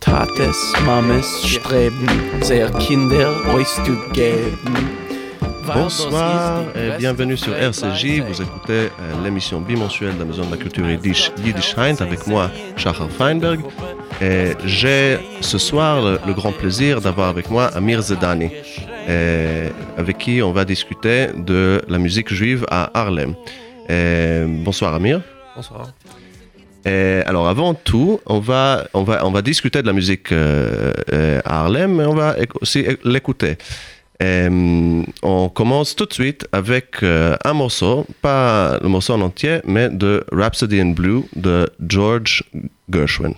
Tates, Mames streben, sehr Kinder euch zu geben. Bonsoir et bienvenue sur RCJ. Vous écoutez euh, l'émission bimensuelle de la Maison de la Culture Yiddish, Yiddish Heint avec moi, Shachar Feinberg. Et j'ai ce soir le, le grand plaisir d'avoir avec moi Amir Zedani, et avec qui on va discuter de la musique juive à Harlem. Et bonsoir Amir. Bonsoir. Et alors avant tout, on va, on va, on va discuter de la musique euh, euh, à Harlem, mais on va aussi l'écouter. On commence tout de suite avec euh, un morceau, pas le morceau en entier, mais de Rhapsody in Blue de George Gershwin.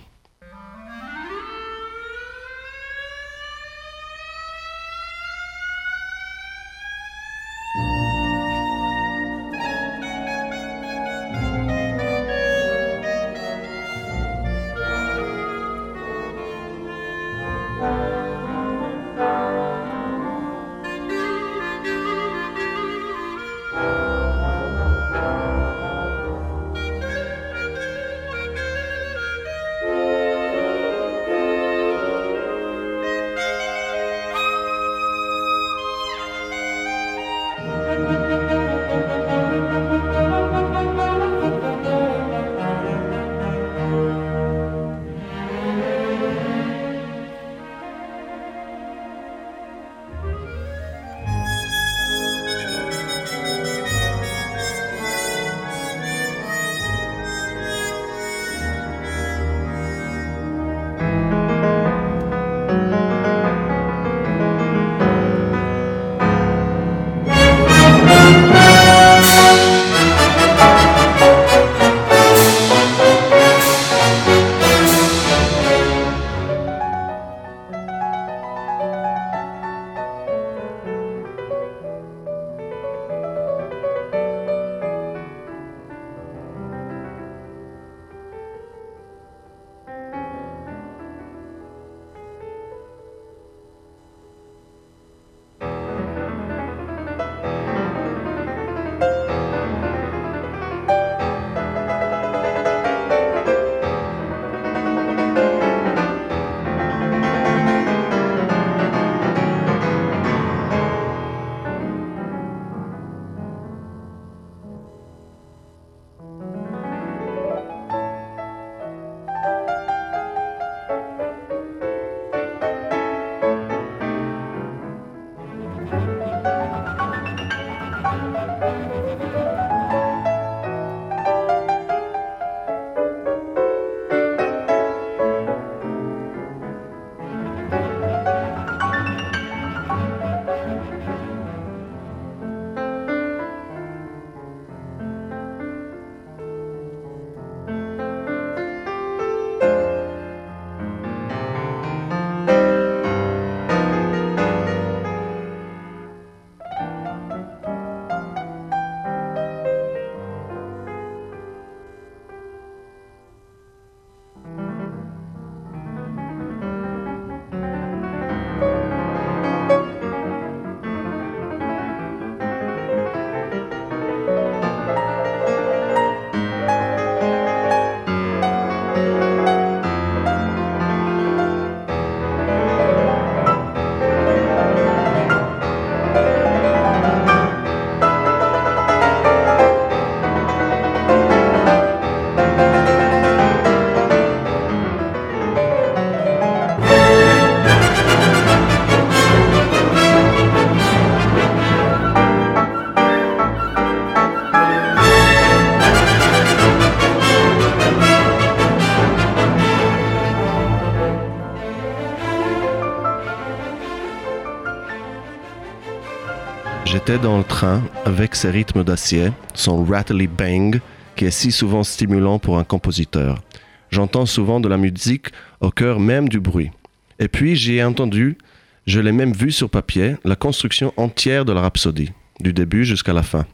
Dans le train avec ses rythmes d'acier, son rattly bang, qui est si souvent stimulant pour un compositeur. J'entends souvent de la musique au cœur même du bruit. Et puis j'y ai entendu, je l'ai même vu sur papier, la construction entière de la rhapsodie, du début jusqu'à la fin.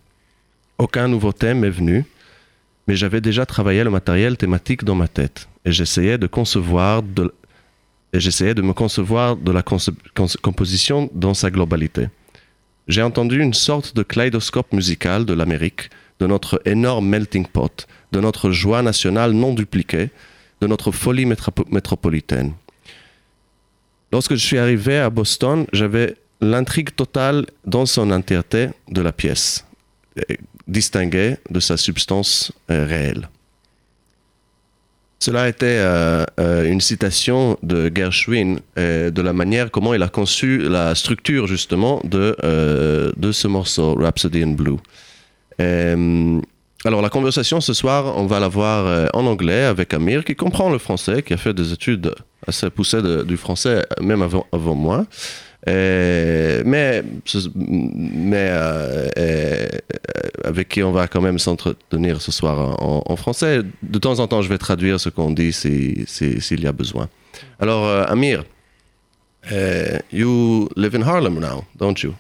Aucun nouveau thème m'est venu, mais j'avais déjà travaillé le matériel thématique dans ma tête, et j'essayais de concevoir et j'essayais de me concevoir de la composition dans sa globalité. J'ai entendu une sorte de kaleidoscope musical de l'Amérique, de notre énorme melting pot, de notre joie nationale non dupliquée, de notre folie métropo- métropolitaine. Lorsque je suis arrivé à Boston, j'avais l'intrigue totale dans son entièreté de la pièce, distinguée de sa substance euh, réelle. Cela était euh, euh, une citation de Gershwin euh, de la manière comment il a conçu la structure justement de, euh, de ce morceau, Rhapsody in Blue. Alors la conversation ce soir, on va la voir euh, en anglais avec Amir qui comprend le français, qui a fait des études assez poussées du français même avant, avant moi. Euh, mais euh, euh, avec qui on va quand même s'entretenir ce soir en, français. De temps en temps, je vais traduire ce qu'on dit si- si- s'il y a besoin. Alors, Amir, you live in Harlem now, don't you?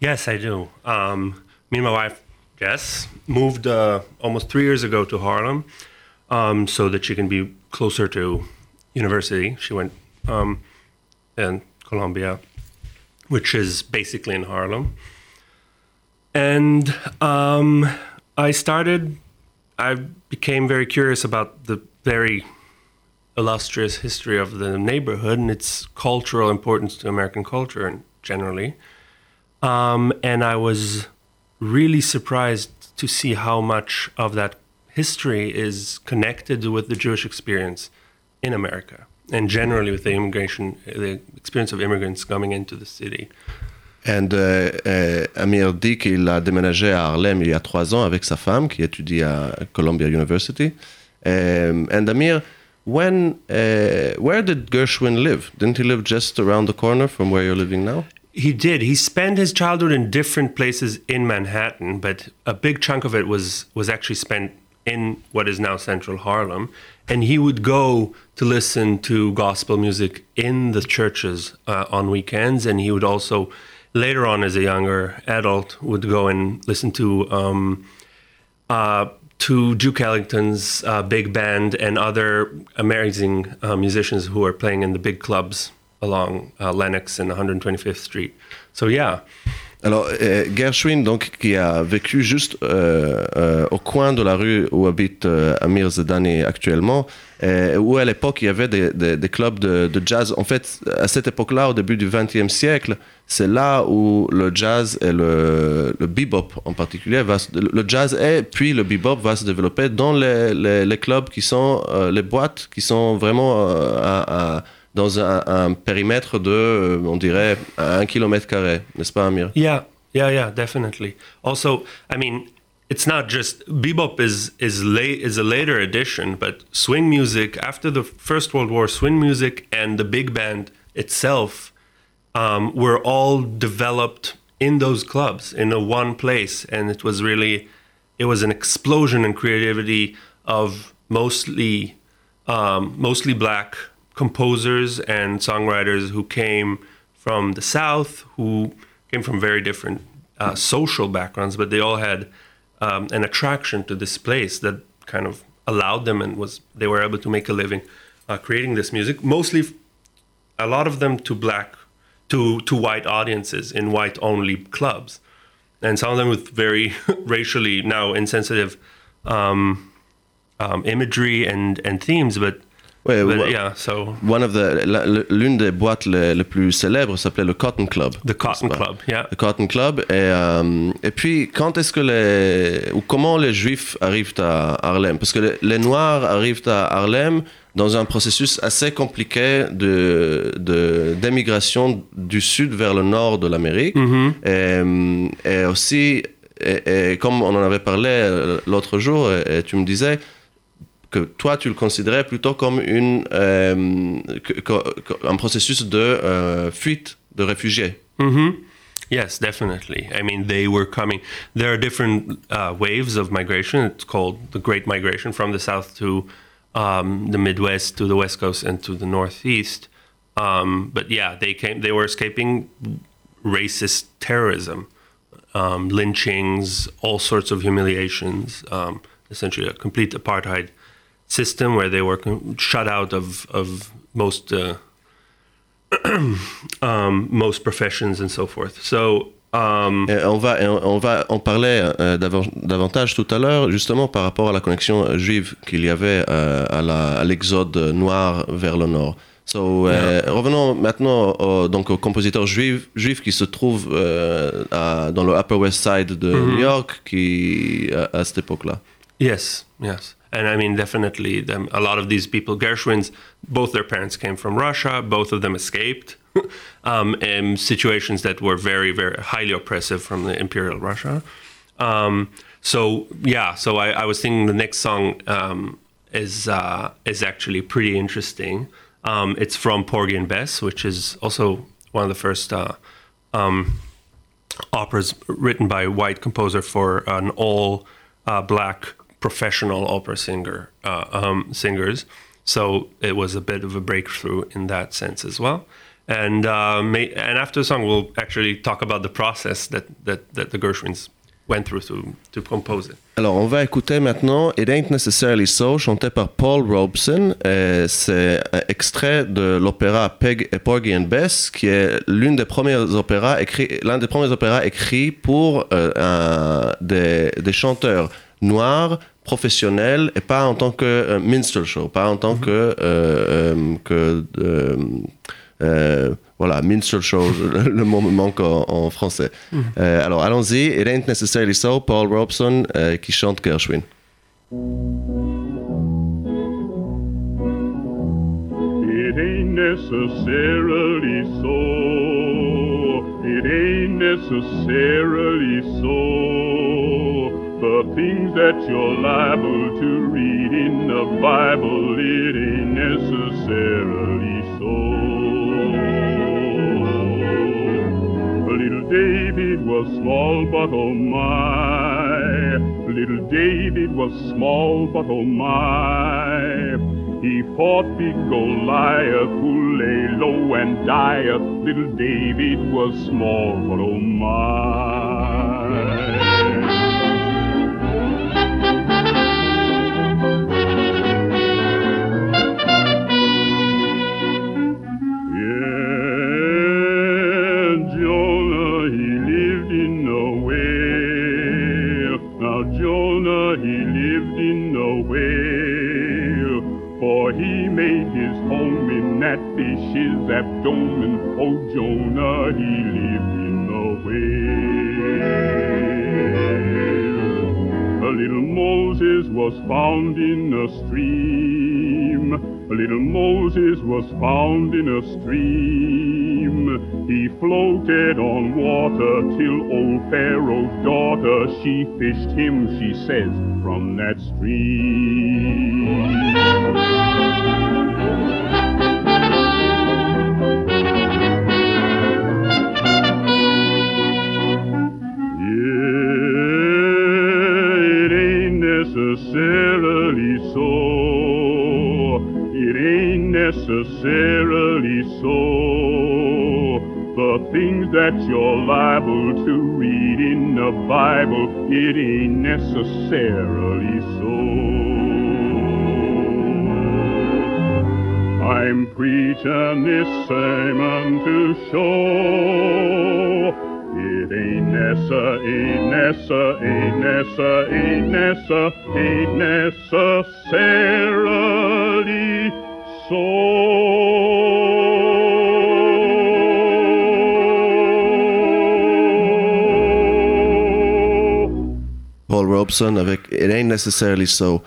Yes, I do. Um, me and my wife, Jess, moved uh, almost three years ago to Harlem um, so that she can be closer to university. She went um, in Columbia, which is basically in Harlem. And um, I started, I became very curious about the very illustrious history of the neighborhood and its cultural importance to American culture and generally. Um, and I was really surprised to see how much of that history is connected with the Jewish experience in America and generally with the immigration, the experience of immigrants coming into the city. And, euh, euh, Amir dit qu'il a déménagé à Harlem il y a trois ans avec sa femme qui étudie à Columbia University. Um, and Amir, when, uh, where did Gershwin live? Didn't he live just around the corner from where you're living now? He did. He spent his childhood in different places in Manhattan, but a big chunk of it was was actually spent in what is now Central Harlem. And he would go to listen to gospel music in the churches uh, on weekends, and he would also, later on as a younger adult, would go and listen to. Um, uh, to Duke Ellington's uh, big band and other amazing uh, musicians who are playing in the big clubs along uh, Lenox and 125th Street. So yeah, Alors, euh, Gershwin, donc, qui a vécu juste euh, euh, au coin de la rue où habite euh, Amir Zedani actuellement, euh, où à l'époque il y avait des, des- des clubs de, de jazz. En fait, à cette époque-là, au début du XXe siècle, c'est là où le jazz et le, le bebop en particulier, va, le jazz et puis le bebop va se développer dans les, les- les clubs qui sont, les boîtes qui sont vraiment à- à- dans un, un périmètre de, euh, on dirait, un kilomètre carré, n'est-ce pas Amir yeah, yeah, yeah, definitely. Also, I mean, it's not just bebop is is late is a later addition, but swing music after the First World War, swing music and the big band itself um, were all developed in those clubs in a one place, and it was really it was an explosion in creativity of mostly um, mostly black composers and songwriters who came from the South, who came from very different uh, social backgrounds, but they all had um, an attraction to this place that kind of allowed them and was they were able to make a living uh, creating this music. Mostly, a lot of them to black, to to white audiences in white only clubs, and some of them with very racially now insensitive um, um, imagery and and themes, but. Ouais, but yeah, so One of the, l'une des boîtes les, les plus célèbres s'appelait le Cotton Club. the Cotton? Club, yeah. Le Cotton Club. Et, euh, et puis, quand est-ce que les. ou comment les Juifs arrivent à Harlem? Parce que les, les Noirs arrivent à Harlem dans un processus assez compliqué de, de- d'émigration du sud vers le nord de l'Amérique. Et, et aussi, et, et comme on en avait parlé euh, l'autre jour, et tu me disais que toi, tu le considérais plutôt comme une, euh, que- que- un processus de euh, fuite de réfugiés. hmm Yes, definitely. I mean, they were coming. There are different uh, waves of migration. It's called the Great Migration from the south to um, the Midwest, to the West Coast, and to the Northeast. Um, but yeah, they came. They were escaping racist terrorism, um, lynchings, all sorts of humiliations. Um, essentially, a complete apartheid system where they were shut out of of most. Uh, um, most professions and so forth. So, um, on va, on va en parler euh, davan- davantage tout à l'heure, justement par rapport à la connexion juive qu'il y avait euh, à l'exode noir vers le nord. So, euh, revenons maintenant au, donc aux compositeurs juifs, juifs qui se trouvent à- dans le Upper West Side de New York qui, à, à cette époque-là. Yes, yes. And I mean, definitely, them, a lot of these people, Gershwins, both their parents came from Russia, both of them escaped um, in situations that were very, very highly oppressive from the Imperial Russia. Um, so, yeah, so I, I was thinking the next song um, is, uh, is actually pretty interesting. Um, it's from Porgy and Bess, which is also one of the first uh, um, operas written by a white composer for an all uh, black professional opera singer uh, um, singers. So it was a bit of a breakthrough in that sense as well. And uh, may, and after the song, we'll actually talk about the process that the Gershwins went through to to compose it. Alors, on va écouter maintenant It Ain't Necessarily So, chanté par Paul Robeson. C'est un extrait de l'opéra Peg Porgy and Bess, qui est l'une des premières opéras l'un des premiers opéras écrits pour euh, des chanteurs noirs professionnels et pas en tant que euh, minstrel show, pas en tant que, euh, euh, que euh, euh, voilà, minstrel show, le, le mot me manque en, en français. Euh, alors allons-y, It Ain't Necessarily So, Paul Robeson euh, qui chante Gershwin. It ain't necessarily so. It ain't necessarily so. The things that you're liable to read in the Bible, it ain't necessarily so. Little David was small, but oh my. Little David was small, but oh my. He fought big Goliath, who lay low and dieth. Little David was small, but oh my. Abdomen. Oh, Jonah, he lived in a whale. A little Moses was found in a stream. A little Moses was found in a stream. He floated on water till old Pharaoh's daughter, she fished him, she says, from that stream. That you're liable to read in the Bible, it ain't necessarily so. I'm preaching this sermon to show it ain't nessa, ain't ain't nessa, ain't Avec It Ain't Necessarily So.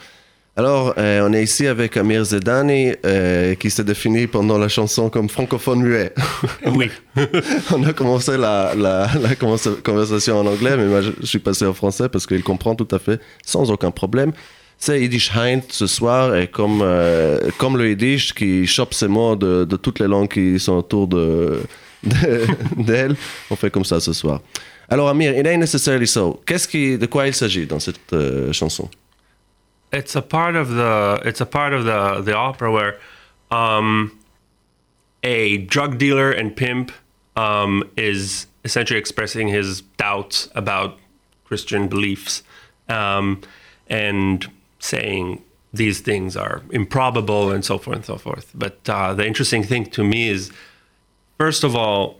Alors, euh, on est ici avec Amir Zedani, euh, qui s'est défini pendant la chanson comme francophone muet. Oui. on a commencé la, la- la conversa- conversation en anglais, mais moi je, suis passé au français parce qu'il comprend tout à fait, sans aucun problème. C'est Yiddish Heint ce soir, et comme, euh, comme le Yiddish qui chope ses mots de, de toutes les langues qui sont autour de, de- d'elle, on fait comme ça ce soir. Alors Amir, It Ain't Necessarily So, qu'est-ce qui, de quoi il s'agit dans cette euh, chanson it's a part of the it's a part of the the opera where um, a drug dealer and pimp um, is essentially expressing his doubts about Christian beliefs um, and saying these things are improbable and so forth and so forth. But uh, the interesting thing to me is, first of all,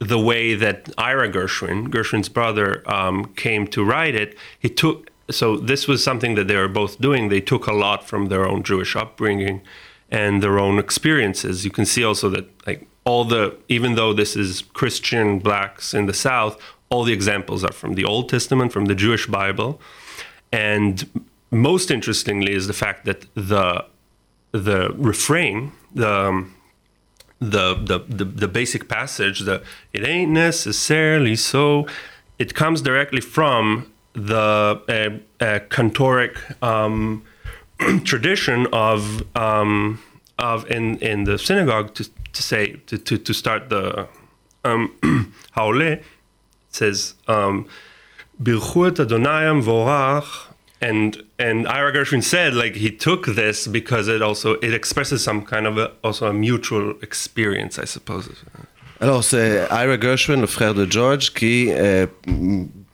the way that Ira Gershwin, Gershwin's brother, um, came to write it, he took. So this was something that they were both doing. They took a lot from their own Jewish upbringing, and their own experiences. You can see also that like all the even though this is Christian blacks in the South, all the examples are from the Old Testament, from the Jewish Bible, and most interestingly is the fact that the the refrain, the um, the, the the the basic passage, the it ain't necessarily so, it comes directly from the uh, uh, cantoric um, tradition of um, of in in the synagogue to to say to to, to start the um, haole. Says um, Birchu et vorach and and Ira Gershwin said like he took this because it also it expresses some kind of a, also a mutual experience I suppose. Alors, c'est Ira Gershwin, le frère de George, qui, euh,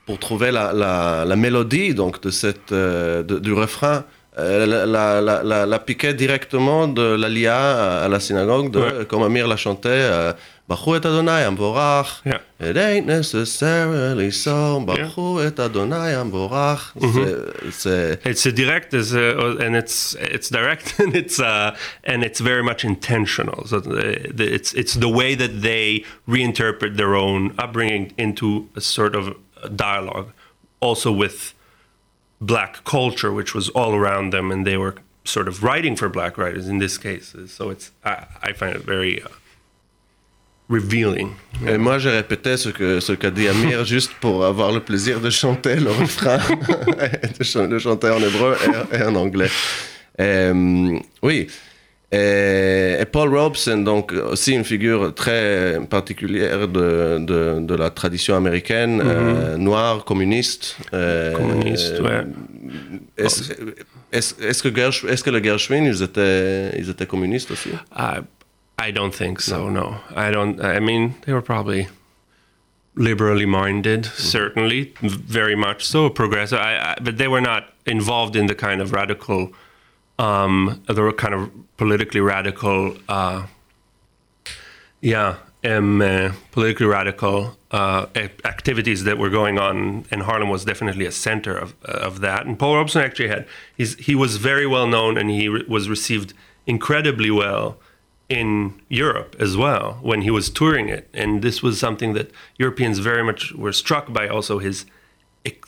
pour trouver la, la, la, mélodie donc, de cette, euh, de, du refrain, euh, la, la, la, piquait directement de la lia à la synagogue, de, ouais. comme Amir la chantait. Baruch et Adonai Amvorach. Yeah. It ain't necessarily so. Baruch et Adonai Amvorach. It's a direct, it's a, and it's it's direct, and it's uh, and it's very much intentional. So the, it's it's the way that they reinterpret their own upbringing into a sort of dialogue, also with black culture, which was all around them, and they were sort of writing for black writers in this case. So it's I, I find it very. Uh, revealing. Et moi, je répétais ce que ce qu'a dit Amir juste pour avoir le plaisir de chanter le refrain, de, de, chanter en hébreu et, et en anglais. Et, oui. Et, et, Paul Robeson, donc aussi une figure très particulière de, de, de la tradition américaine, mm -hmm. euh, noire, communiste. Euh, communiste, ouais. Est-ce est est que, Gershwin, est que le Gershwin, ils étaient, ils étaient communistes aussi? Uh, I don't think so. No. no, I don't. I mean, they were probably liberally minded, mm-hmm. certainly, very much so, progressive. I, I, but they were not involved in the kind of radical, um, the kind of politically radical, uh, yeah, um, uh, politically radical uh, activities that were going on. And Harlem was definitely a center of of that. And Paul Robeson actually had he was very well known, and he re- was received incredibly well in Europe as well when he was touring it. And this was something that Europeans very much were struck by also his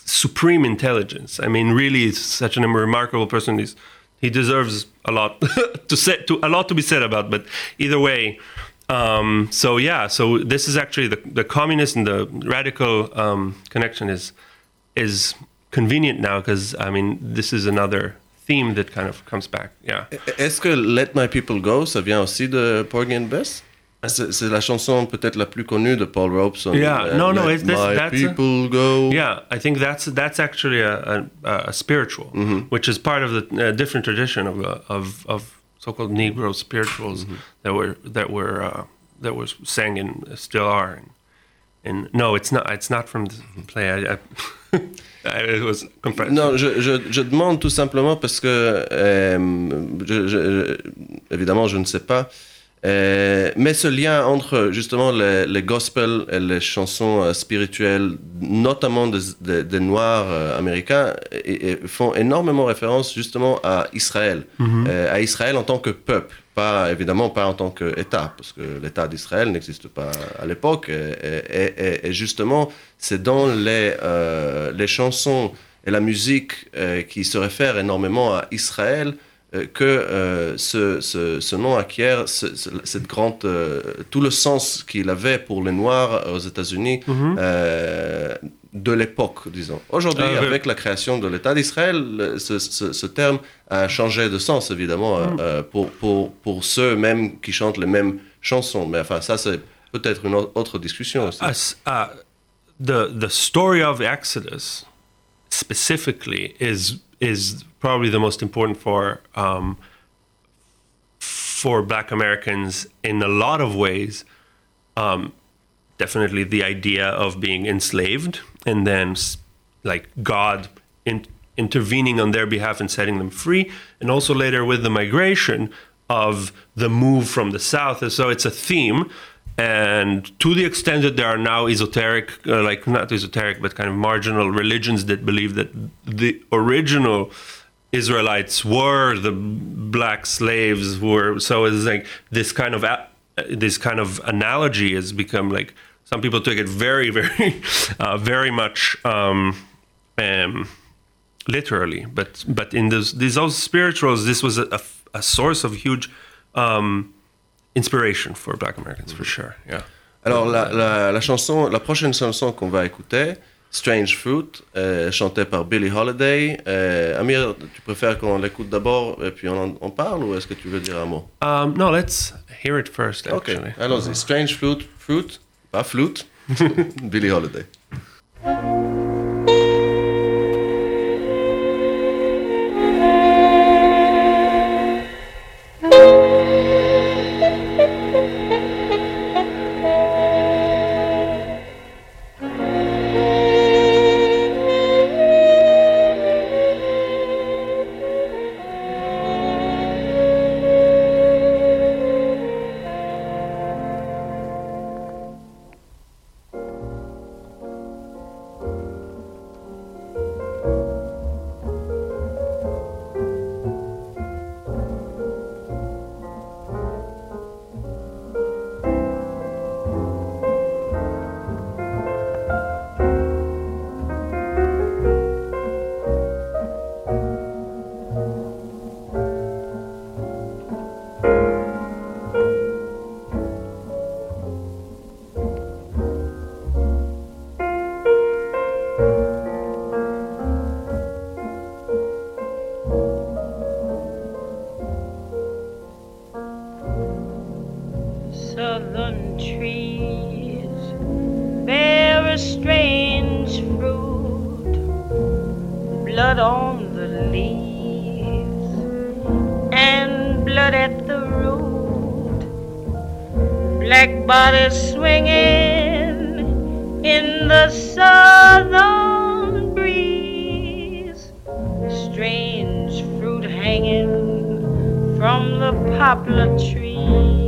supreme intelligence. I mean, really, such a remarkable person. He's, he deserves a lot to say, to a lot to be said about. But either way, um, so yeah, so this is actually the, the communist and the radical um, connection is is convenient now because I mean this is another theme that kind of comes back. Yeah. Est-ce que Let My People Go, ça vient aussi de Porgy and Bess? C'est la chanson peut-être la plus connue de Paul Robeson. Yeah, no, no, it's this, My that's people a, go. Yeah, I think that's that's actually a, a, a spiritual, mm -hmm. which is part of the uh, different tradition of uh, of, of so-called Negro spirituals mm -hmm. that were that were uh, that was sang and still are. And, and, no, it's not. It's not from the play. I, I Non, je, je, je, demande tout simplement parce que, euh, je, évidemment, je ne sais pas. Euh, mais ce lien entre justement les, les gospels et les chansons euh, spirituelles, notamment des, des, des Noirs euh, américains, et, et font énormément référence justement à Israël, mm -hmm. à Israël en tant que peuple pas, évidemment pas en tant qu'État, parce que l'État d'Israël n'existe pas à l'époque. Et, et, justement, c'est dans les, les chansons et la musique qui se réfèrent énormément à Israël que euh, ce, ce, ce, nom acquiert ce, cette grande, euh, tout le sens qu'il avait pour les Noirs aux États-Unis. Mm -hmm de l'époque, disons. Aujourd'hui, ah, avec la création de l'État d'Israël, ce, terme a changé de sens, évidemment, mm. euh, pour, pour, pour ceux même qui chantent les mêmes chansons. Mais enfin, ça, c'est peut-être une autre discussion aussi. Uh, the, the story of Exodus, specifically, is, is probably the most important for, um, for Black Americans in a lot of ways. Um, definitely the idea of being enslaved and then like God in, intervening on their behalf and setting them free, and also later with the migration of the move from the south. And So it's a theme. And to the extent that there are now esoteric, uh, like not esoteric, but kind of marginal religions that believe that the original Israelites were the black slaves were so it's like this kind of a, this kind of analogy has become like some people took it very very uh, very much um, um, literally but but in this, these those spirituals this was a, a, a source of huge um, inspiration for black Americans for sure yeah. Alors, la, la, la chanson, la prochaine chanson qu'on va écouter, Strange Fruit, euh, chantée par Billie Holiday. Euh, Amir, tu préfères qu'on l'écoute d'abord et puis on, en- on parle ou est-ce que tu veux dire un mot? Um, no let's hear it first allons-y. Strange Fruit, Fruit, pas flute, Billie Holiday. From the poplar trees.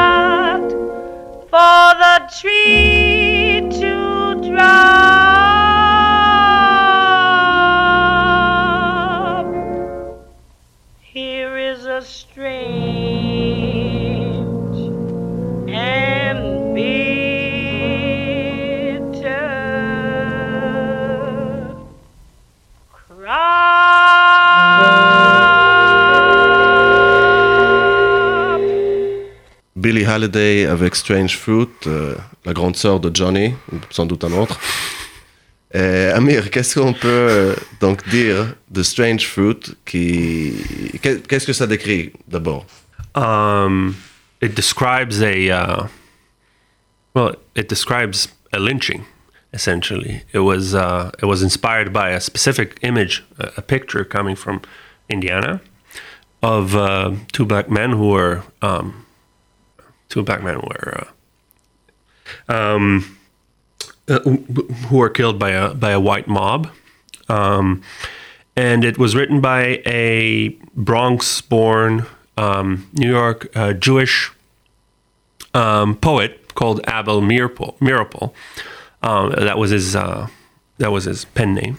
Billie Holiday avec Strange Fruit, euh, la grande sœur de Johnny, sans doute un autre. Euh, Amir, qu'est-ce qu'on peut euh, donc dire de Strange Fruit qui... Qu'est-ce que ça décrit d'abord um, it describes a uh, well, it describes a lynching. Essentially, it was uh, it was inspired by a specific image, a, a picture coming from Indiana, of uh, two black men who were um, two black men were uh, um, uh, who were killed by a by a white mob. Um, and it was written by a Bronx-born um, New York uh, Jewish um, poet called Abel. Meeropol. Um, that was his uh, that was his pen name.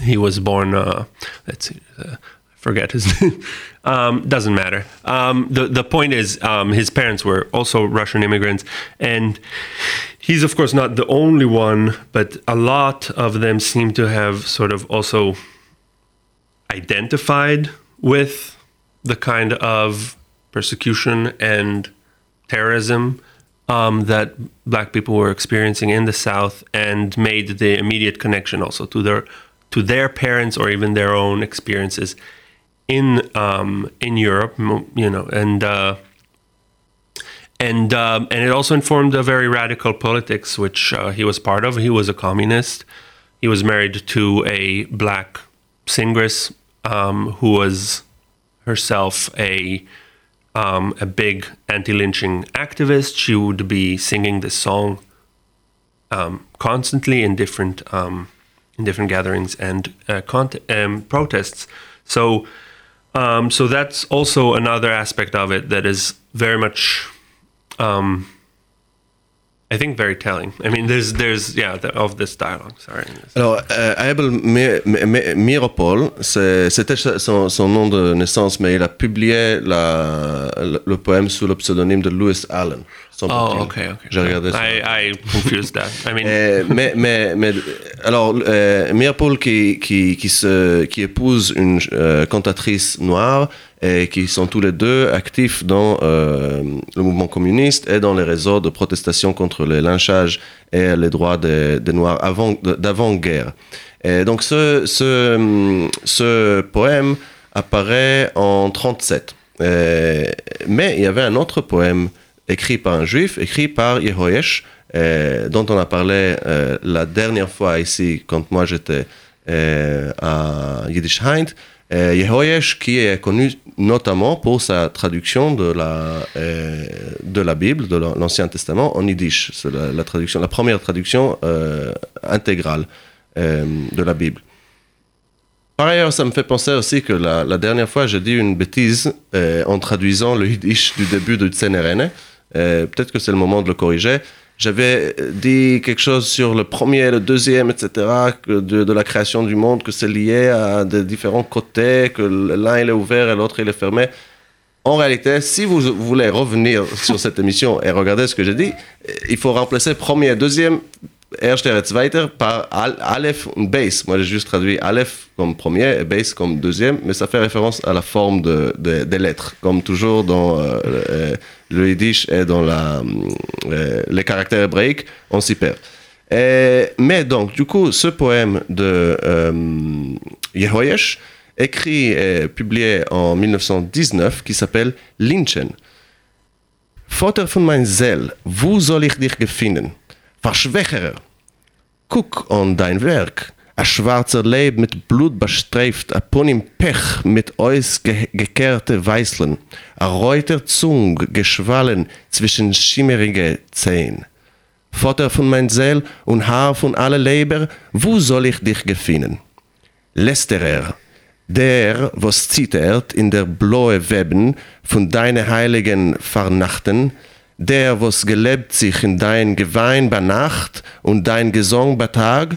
He was born. Uh, let's see, uh, forget his name. um, doesn't matter. Um, the the point is, um, his parents were also Russian immigrants, and he's of course not the only one, but a lot of them seem to have sort of also identified with the kind of persecution and terrorism um, that black people were experiencing in the South, and made the immediate connection also to their to their parents or even their own experiences in um, in Europe. You know, and. Uh, and um, and it also informed a very radical politics which uh, he was part of. He was a communist. He was married to a black singress um, who was herself a um, a big anti-lynching activist. She would be singing this song um, constantly in different um, in different gatherings and uh, cont- protests. So um, so that's also another aspect of it that is very much um, I think very telling. I mean, there's there's yeah the, of this dialogue. Sorry. Alors, euh, Abel Mi- Mi- Mi- Meeropol, c'était son, son nom de naissance, mais il a publié la- le, le poème sous le pseudonyme de Lewis Allan. Oh, okay, okay. J'ai regardé ça. I, I confused that. I mean, Euh, mais, mais, mais, alors, euh, Mirpol qui, qui, qui, se, qui épouse une euh, cantatrice noire et qui sont tous les deux actifs dans euh, le mouvement communiste et dans les réseaux de protestation contre les lynchages et les droits des, des Noirs avant, d'avant-guerre. Et donc ce, ce, ce poème apparaît en 37. Euh, mais il y avait un autre poème écrit par un juif, écrit par Yehoyesh, euh, dont on a parlé euh, la dernière fois ici, quand moi j'étais euh, à Yiddishheit. Euh, Yehoyesh, qui est connu notamment pour sa traduction de la, de la Bible, de l'Ancien Testament, en Yiddish. C'est la, traduction, la première traduction intégrale de la Bible. Par ailleurs, ça me fait penser aussi que la, dernière fois, j'ai dit une bêtise en traduisant le Yiddish du début de Tsenerene. Euh, Peut-être que c'est le moment de le corriger. J'avais dit quelque chose sur le premier, le deuxième, etc., de, la création du monde, que c'est lié à des différents côtés, que l'un il est ouvert et l'autre il est fermé. En réalité, si vous voulez revenir sur cette émission et regarder ce que j'ai dit, il faut remplacer premier, deuxième, Erster et Zweiter par Al- Aleph und Beis. Moi, j'ai juste traduit Aleph comme premier et Beis comme deuxième, mais ça fait référence à la forme de, de- des lettres, comme toujours dans euh, euh, le Yiddish et dans la, euh, les caractères hébraïques, on s'y perd. Et- mais donc, du coup, ce poème de Yehoyesh, écrit et publié en 1919, qui s'appelle Lynchen. Vater von mein Seel, wo soll ich dich gefinden? Verschwächerer, guck an dein Werk. A schwarzer Leib mit Blut bestreift, a Ponim Pech mit eus ge gekehrte Weißlen, a reuter Zung geschwallen zwischen schimmerige Zehen. Vater von mein Seel und Haar von alle Leber, wo soll ich dich gefinden? Lästerer, der, was zittert in der blaue Weben von deine heiligen Vernachten, der, was gelebt sich in dein Gewein bei Nacht und dein Gesang bei Tag,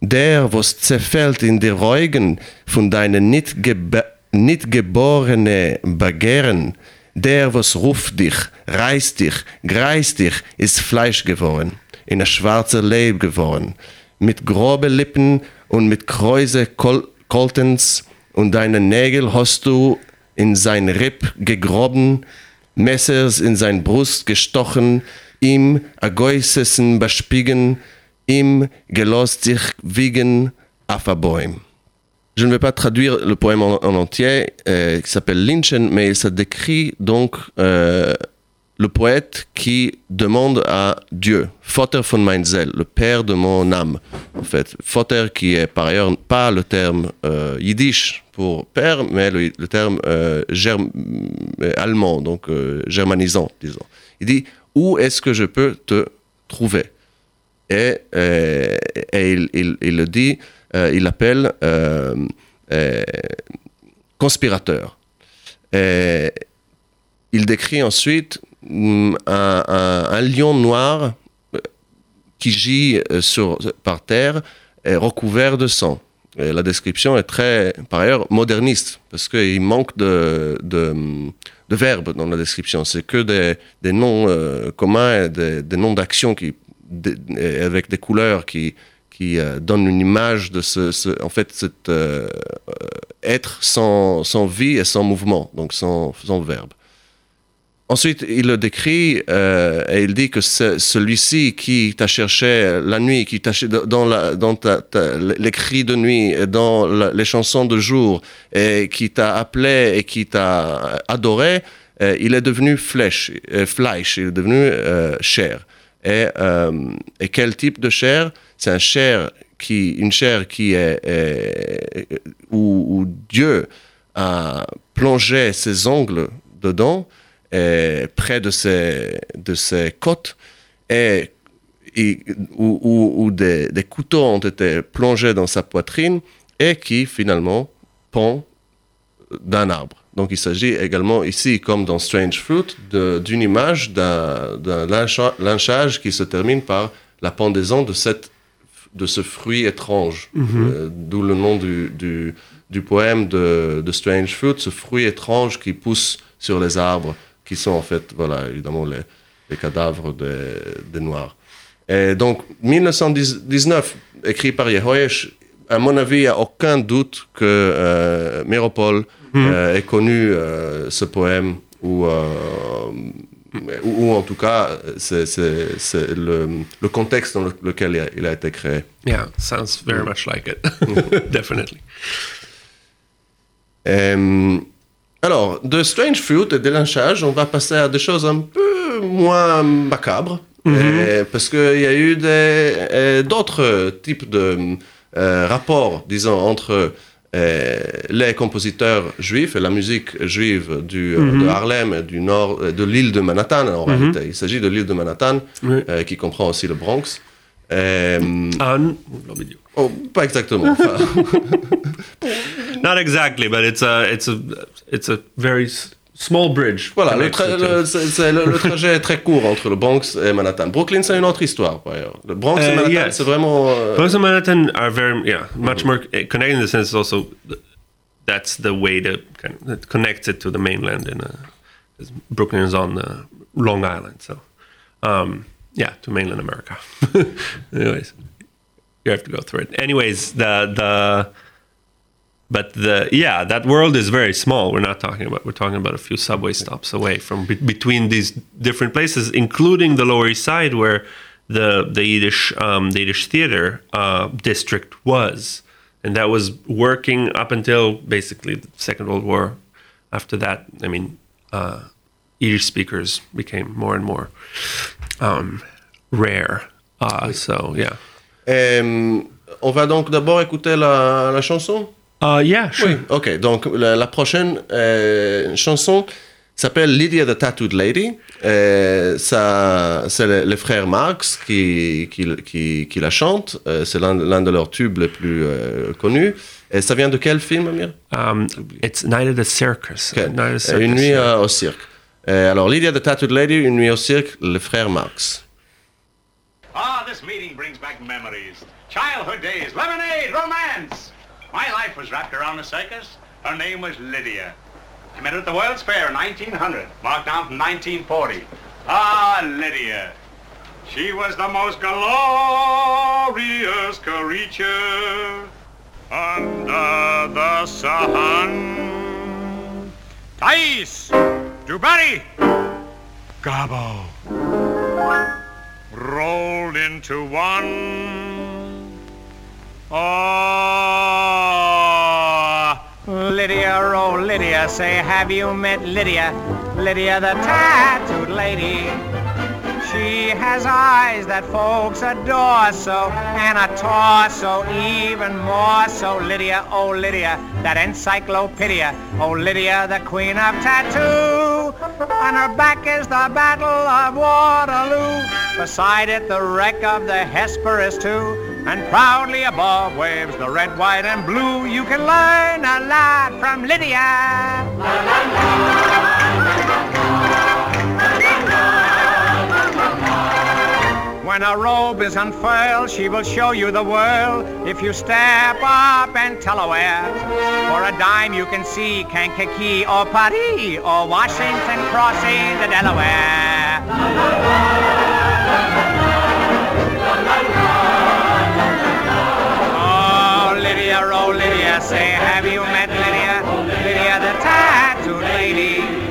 der, was zerfällt in die Reugen von deinen nicht, gebe nicht geborene Begehren, der, was ruft dich, reißt dich, greist dich, ist Fleisch geworden, in ein schwarzer Leib geworden, mit grobe Lippen und mit Kräuse Kol Koltens, und deine Nägel hast du in sein Ripp gegroben, Messers in sein Brust gestochen, ihm Agäusessen bespiegen, ihm gelost sich wiegen auf ein Bäum. Je ne vais pas traduire le poème en, en entier, euh, qui s'appelle Lynchen, mais ça décrit donc euh, le poète qui demande à Dieu, Vater von mein Seel, le père de mon âme, en fait. Vater qui est par ailleurs pas le terme euh, yiddish pour père, mais le, terme euh, euh, allemand, donc germanisant, disons. Il dit, où est-ce que je peux te trouver? Et, il, il- le dit, il l'appelle conspirateur. Et il décrit ensuite un, lion noir euh, qui gît euh, sur, par terre et recouvert de sang. La description est très, par ailleurs, moderniste, parce qu'il manque de, de, verbes dans la description. C'est que des, des noms euh, communs, des, noms d'actions qui, avec des couleurs qui, qui euh, donne une image de ce, en fait, cet être sans, sans vie et sans mouvement, donc sans, sans verbe. Ensuite, il le décrit euh, et il dit que celui-ci qui t'a cherché la nuit, qui t'a dans, dans les cris de nuit, dans les chansons de jour, et qui t'a appelé et qui t'a adoré, euh, il est devenu flèche, euh, fleisch, il est devenu chair. Et, quel type de chair? C'est une chair qui est, où Dieu a plongé ses ongles dedans, et près de ses, de ses côtes, et, et- où, où- où des, des couteaux ont été plongés dans sa poitrine, et qui finalement pend d'un arbre. Donc il s'agit également ici, comme dans Strange Fruit, d'une image d'un d'un lyncha- lynchage qui se termine par la pendaison de, cette, de ce fruit étrange, Euh, d'où le nom du, du, du poème de, de Strange Fruit, ce fruit étrange qui pousse sur les arbres, qui sont en fait, voilà, évidemment, les, les cadavres des, des Noirs. Et donc, 1919, écrit par Yehoyesh, à mon avis, il n'y a aucun doute que euh, Méropole euh, ait connu euh, ce poème, ou, euh, ou, ou en tout cas, c'est c'est- c'est le, le contexte dans le- lequel il a, il a été créé. Yeah, sounds very much like it. Definitely. Euh, alors, de Strange Fruit et de lynchage, on va passer à des choses un peu moins macabres. euh, parce qu'il y a eu des, d'autres types de euh, rapports, disons, entre euh, les compositeurs juifs et la musique juive du, euh, de Harlem et du nord, de l'île de Manhattan. En réalité, il s'agit de l'île de Manhattan, Oui. qui comprend aussi le Bronx. Euh, Un, oh, pas exactement. Not exactly, but it's a it's a it's a very small bridge. Voilà, le, tra- the two. le- c'est- c'est le- le trajet est très court entre le Bronx et Manhattan. Brooklyn, c'est une autre histoire, par ailleurs. Le Bronx et Euh, Manhattan, yes. c'est vraiment... euh, Bronx and Manhattan are very yeah much more uh, connected in the sense also that's the way to kind of, that connects it to the mainland in uh, 'cause Brooklyn is on uh, Long Island so um, yeah to mainland America. Anyways you have to go through it. Anyways the the but the yeah that world is very small. We're not talking about we're talking about a few subway stops away from be- between these different places including the lower east side where the the yiddish um, the yiddish theater uh, district was. And that was working up until basically the second world war. After that i mean uh, yiddish speakers became more and more um, rare uh, so yeah euh, on va donc d'abord écouter la, la chanson? Uh, yeah sure Oui. Ok, donc la, la prochaine euh, chanson s'appelle Lydia the Tattooed Lady. Euh, ça, c'est les frères Marx qui, qui, qui, qui la chantent. Euh, c'est l'un, de leurs tubes les plus connus. Et ça vient de quel film, Amir? Um, it's Night at the Circus. Ok. Night at the Circus. Une nuit yeah. au cirque. Euh, alors, Lydia the Tattooed Lady, Une nuit au cirque, les frères Marx. Ah, this meeting brings back memories. Childhood days, lemonade, romance. My life was wrapped around a circus. Her name was Lydia. I met her at the World's Fair in 1900, marked down from 1940. Ah, Lydia. She was the most glorious creature under the sun. Thais! Dubari! Garbo! rolled into one. Oh, Lydia, oh Lydia, say, have you met Lydia? Lydia, the tattooed lady. She has eyes that folks adore so, and a torso even more so. Lydia, oh Lydia, that encyclopedia. Oh Lydia, the queen of tattoo. On her back is the battle of Waterloo. Beside it, the wreck of the Hesperus too. And proudly above waves the red, white, and blue. You can learn a lot from Lydia. when her robe is unfurled, she will show you the world if you step up and tell her where. For a dime you can see Kankakee or Paris or Washington crossing the Delaware. Oh, Lydia, oh, Lydia, say, have you met Lydia? Lydia, the tattooed lady.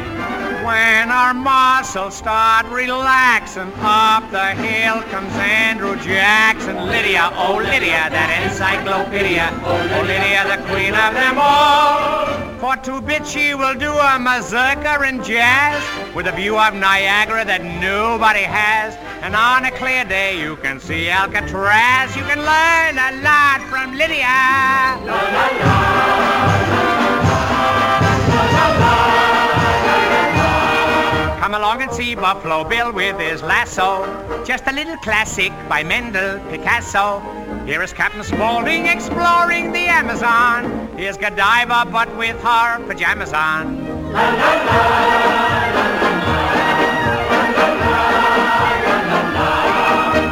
When our muscles start relaxing, up the hill comes Andrew Jackson. Lydia, oh Lydia, that encyclopedia. Oh Lydia, the queen of them all. For two bits she will do a mazurka in jazz with a view of Niagara that nobody has. And on a clear day you can see Alcatraz. You can learn a lot from Lydia. Come along and see Buffalo Bill with his lasso. Just a little classic by Mendel Picasso. Here is Captain Spaulding exploring the Amazon. Here's Godiva, but with her pajamas on.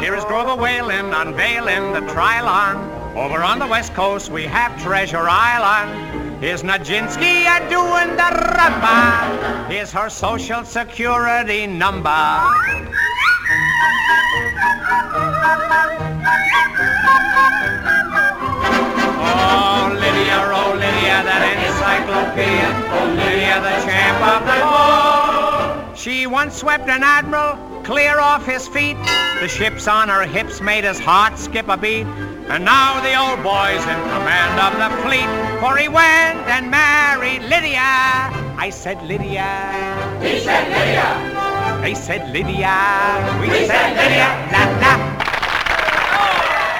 Here is Grover Whalen unveiling the Trilon. Over on the west coast we have Treasure Island. Here's Nijinsky a doing the rumba. Here's her social security number. Oh, Lydia, oh, Lydia, that encyclopedia. Oh, Lydia, the champ of them all. She once swept an admiral clear off his feet. The ships on her hips made his heart skip a beat. And now the old boy's in command of the fleet. For he went and married Lydia. I said Lydia. He said Lydia. They said Lydia. We, said Lydia. La la.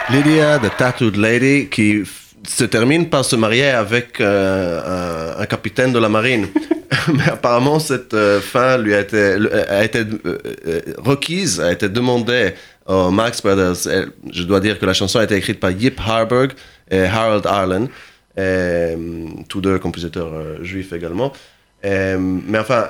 Lydia, the Tattooed Lady, qui se termine par se marier avec euh, un, un capitaine de la marine. Mais apparemment, cette euh, fin lui a été, a été euh, euh, requise, a été demandée aux Marx Brothers. Et je dois dire que la chanson a été écrite par Yip Harburg et Harold Arlen, et, euh, tous deux compositeurs euh, juifs également. Euh, mais enfin,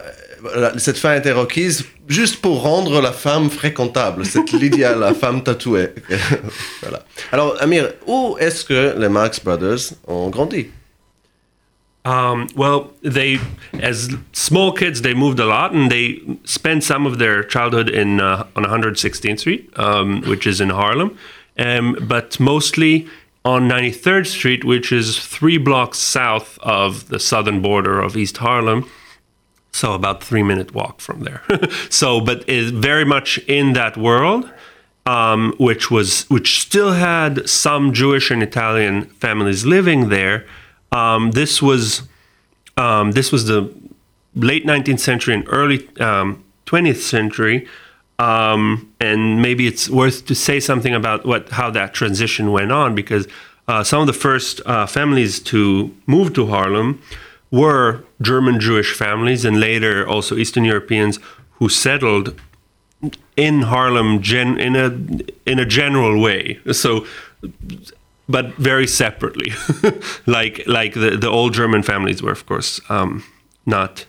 cette fin a été requise juste pour rendre la femme fréquentable, cette Lydia, la femme tatouée. voilà. Alors, Amir, où est-ce que les Marx Brothers ont grandi? Um, well, they, as small kids, they moved a lot, and they spent some of their childhood in uh, on 116th Street, um, which is in Harlem, um, but mostly on 93rd Street, which is three blocks south of the southern border of East Harlem. So about three minute walk from there. so, but is very much in that world, um, which was which still had some Jewish and Italian families living there. Um, this was um, this was the late 19th century and early um, 20th century. Um, and maybe it's worth to say something about what how that transition went on because uh, some of the first uh, families to move to Harlem were German Jewish families and later also Eastern Europeans who settled in Harlem gen- in a in a general way. So but very separately. like like the, the old German families were of course um, not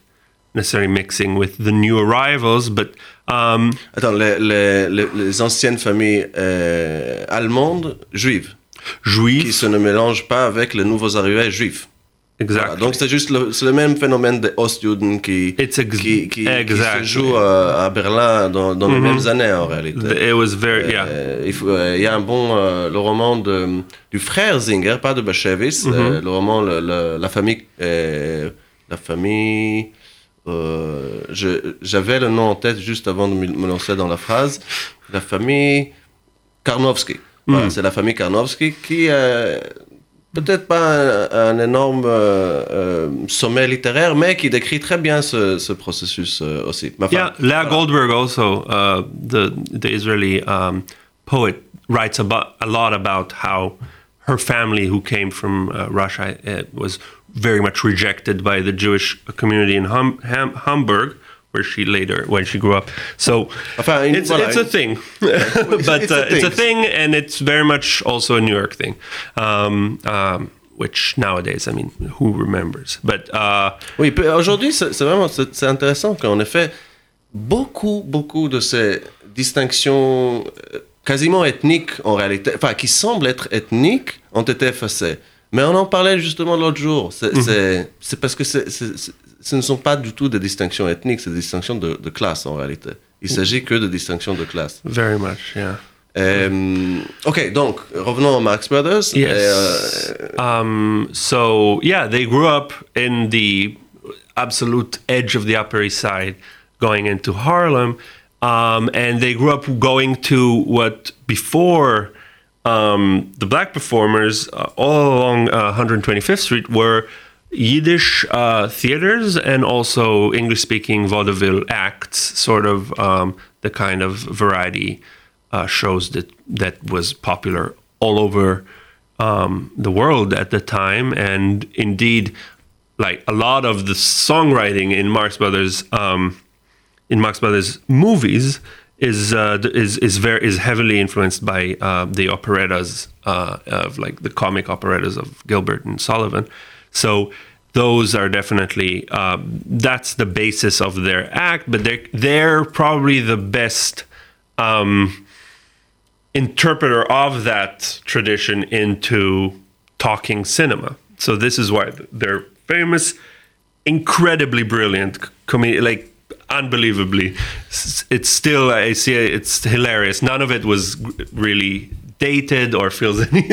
necessarily mixing with the new arrivals, but um, Attends, les, les- les- anciennes familles euh, allemandes juives Juives. qui se ne mélangent pas avec les nouveaux arrivés juifs. Voilà, Exactly. donc c'est juste le, le même phénomène des Ostjuden qui, qui, qui- qui exactly. se joue euh, à Berlin dans, dans les Mhm. mêmes années en réalité. It was very yeah. Euh, il, faut- euh, il y a un bon euh, le roman de, du frère Zinger, pas de Bashevis, Mhm. euh, le roman le- le- la famille la famille j'avais le nom en tête juste avant de me lancer dans la phrase la famille Karnowski. Voilà, Mhm. c'est la famille Karnowski qui peut-être pas un, un énorme euh, euh, sommet littéraire, mais qui décrit très bien ce, ce processus euh, aussi. Enfin, Yeah, Leah Goldberg also, uh, the the Israeli um, poet, writes about a lot about how her family, who came from uh, Russia, uh, was very much rejected by the Jewish community in hum- Ham- Hamburg, where she later, when she grew up. So Enfin, une- it's, voilà, it's a thing, but it's a uh, it's a thing. thing, and it's very much also a New York thing. Um, um, which nowadays, I mean, who remembers? But uh, Oui, aujourd'hui, c'est vraiment c'est intéressant qu'en effet, beaucoup, beaucoup de ces distinctions euh, quasiment ethniques en réalité, enfin qui semblent être ethniques, ont été effacées. Mais on en parlait justement l'autre jour. C'est c'est- c'est parce que c'est- ce ne sont pas du tout des distinctions ethniques, c'est des distinctions de, de classe en réalité. Il s'agit que de distinctions de classe. very much, yeah. Euh, ok, donc revenons aux Marx Brothers. Yes. Euh, Um, so yeah, they grew up in the absolute edge of the Upper East Side, going into Harlem, um, and they grew up going to what before um, the black performers uh, all along uh, 125th Street were Yiddish uh, theaters and also English-speaking vaudeville acts, sort of um, the kind of variety uh, shows that that was popular all over um, the world at the time, and indeed, like a lot of the songwriting in Marx Brothers um, in Marx Brothers movies is uh, is is very is heavily influenced by uh, the operettas uh, of like the comic operettas of Gilbert and Sullivan. So those are definitely um, that's the basis of their act, but they're they're probably the best. Um, interpreter of that tradition into talking cinema. So this is why they're famous, incredibly brilliant comedy, like unbelievably. It's still I see it's hilarious. None of it was really dated or feels any.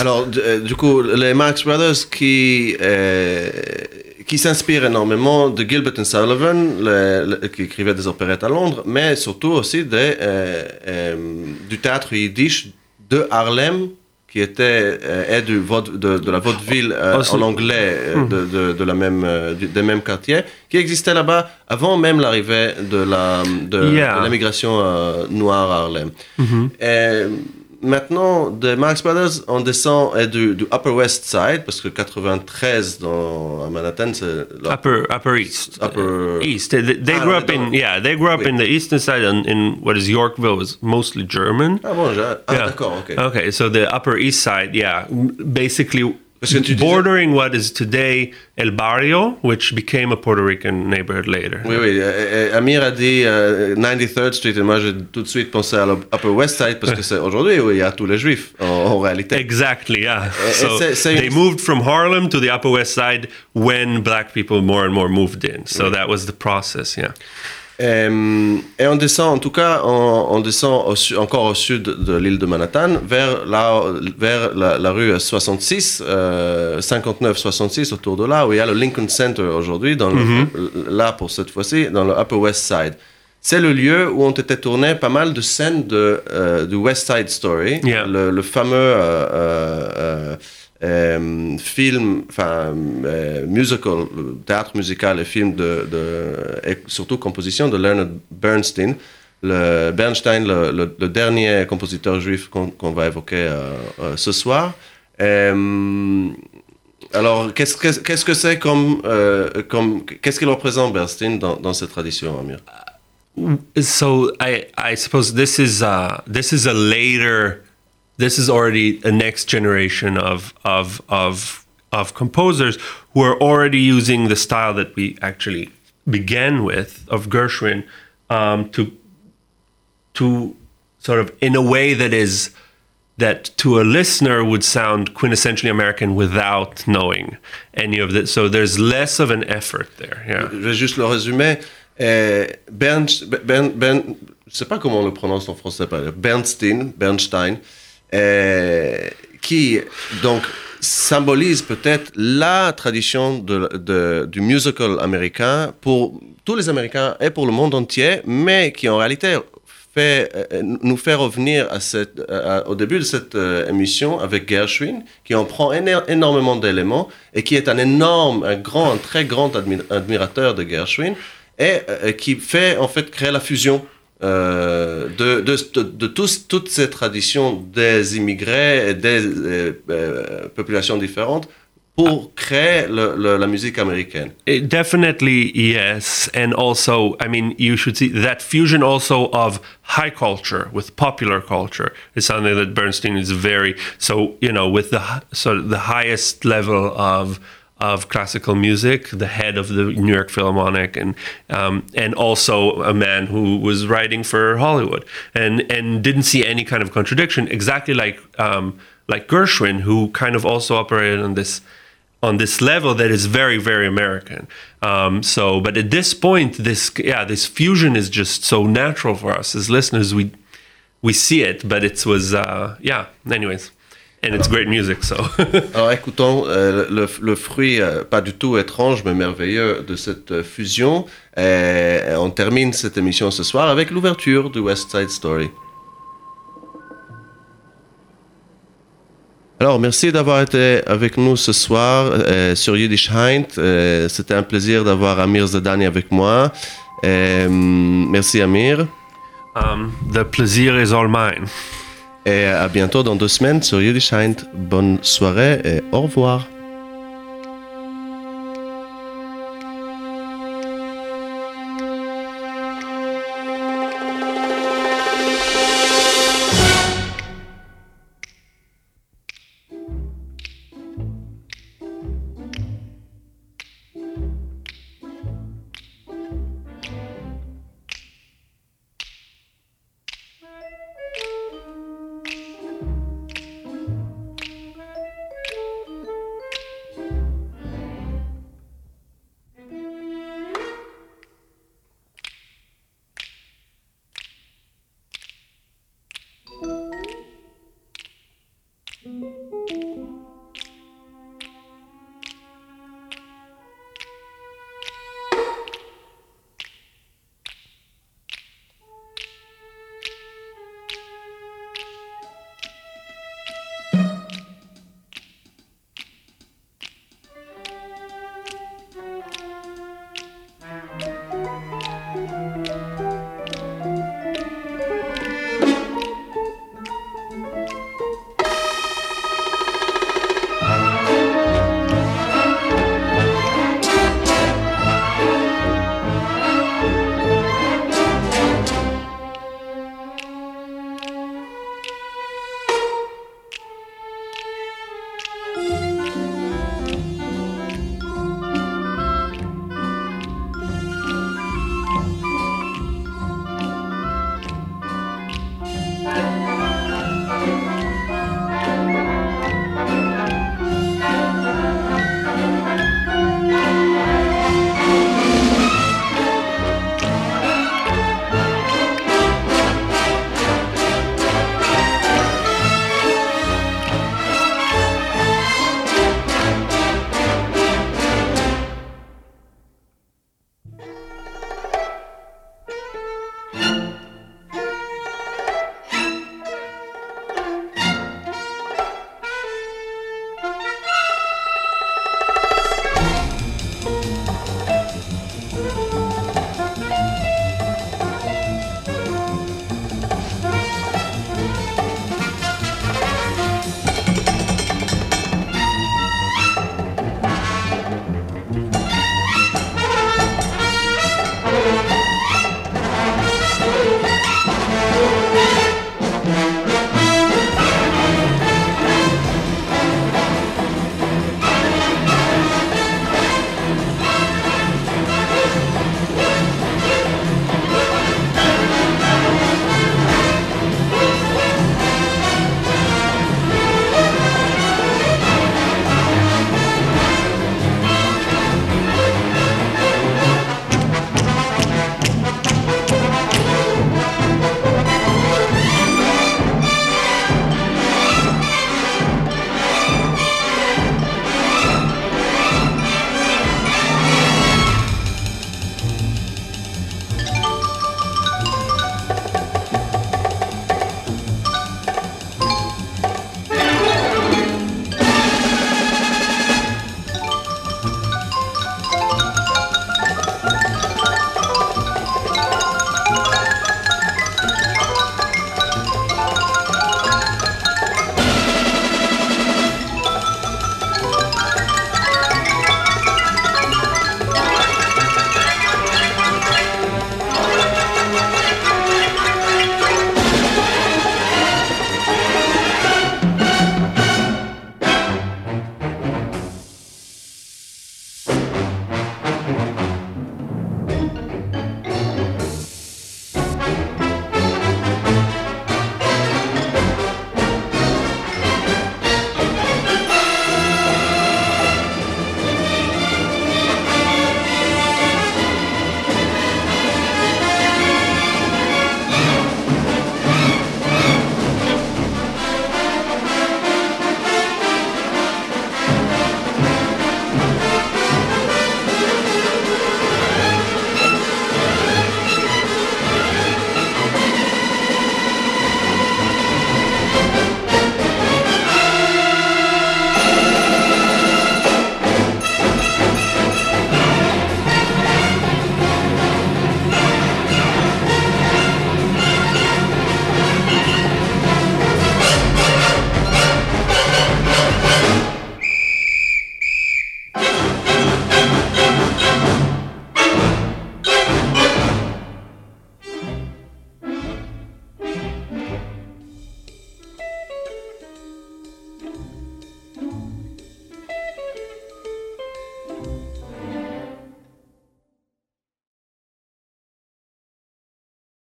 Alors, euh, du coup, les Marx Brothers qui, euh, qui s'inspirent énormément de Gilbert and Sullivan, le- le- qui écrivaient des opérettes à Londres, mais surtout aussi des, euh, euh, du théâtre yiddish de Harlem, qui était et du vaud- de, de la vaudeville Aussi. en anglais euh, de, de, de la même, du- des mêmes quartiers, qui existait là-bas avant même l'arrivée de la de, Yeah. de l'immigration noire à Harlem. Et maintenant, de Marx Brothers, on descend et du, du Upper West Side, parce que 93 dans, à Manhattan, c'est upper Upper East. Upper- East. They, they Ah, grew up in yeah, they grew up Wait. in the eastern side and in what is Yorkville was mostly German. Ah bon, ah, Yeah. d'accord, ok. Okay, so the Upper East Side, yeah, basically Parce que tu disais- bordering what is today El Barrio, which became a Puerto Rican neighborhood later. Oui, oui. euh, euh, Amir a dit euh, 93rd Street, et moi j'ai tout de suite pensé à l'Upper West Side, parce que c'est aujourd'hui où il y a tous les juifs, en, en réalité. Exactly, yeah. et so c'est- c'est they une- moved from Harlem to the Upper West Side when black people more and more moved in. So that was the process, yeah. Euh, et on descend, en tout cas, on, on descend au encore au sud de l'île de Manhattan, vers, là, vers la, la rue 66, euh, 59-66, autour de là, où il y a le Lincoln Center aujourd'hui, dans le- là pour cette fois-ci, dans le Upper West Side. C'est le lieu où ont été tournées pas mal de scènes de, euh, du West Side Story, Yeah. le, le fameux euh, film, enfin euh, musical, théâtre musical et film de, de- et surtout composition de Leonard Bernstein. Le Bernstein, le, dernier compositeur juif qu'on va évoquer euh, ce soir. Alors, qu'est-ce que c'est comme, comme qu'est-ce qu'il représente Bernstein dans, cette tradition, Amir? So I suppose this is this is a later this is already a next generation of of of of composers who are already using the style that we actually began with of Gershwin um, to to sort of in a way that is that to a listener would sound quintessentially American without knowing any of this. So there's less of an effort there. Yeah. Je le résumer. Euh, Bern, Bern, je sais pas comment on le prononce en français, Bernstein, Bernstein, euh, qui donc symbolise peut-être la tradition du musical américain pour tous les Américains et pour le monde entier, mais qui en réalité fait, euh, nous fait revenir au début de cette euh, émission avec Gershwin, qui en prend énormément d'éléments et qui est un énorme, un grand, un très grand admi- admirateur de Gershwin et qui fait en fait créer la fusion euh, de, de, de, tous- toutes ces traditions des immigrés et des euh, euh, populations différentes pour créer le- le- la musique américaine. It definitely yes and also i mean you should see that fusion also of high culture with popular culture is something that bernstein is very so you know with the of the highest level of of classical music the head of the new york philharmonic and um, and also a man who was writing for hollywood. And and didn't see any kind of contradiction exactly like um, like gershwin who kind of also operated on this on this level that is very very american. Um, so but at this point this yeah this fusion is just so natural for us as listeners. We we see it, but it was uh, yeah. Anyways, and it's great music. So Alors écoutons euh, le, le fruit euh, pas du tout étrange mais merveilleux de cette euh, fusion. Et on termine cette émission ce soir avec l'ouverture de West Side Story. Alors, merci d'avoir été avec nous ce soir sur Yiddish Heint. C'était un plaisir d'avoir Amir Zadani avec moi. Merci Amir. um, the plaisir is all mine. Et à bientôt dans deux semaines sur Yiddish. Bonne soirée et au revoir.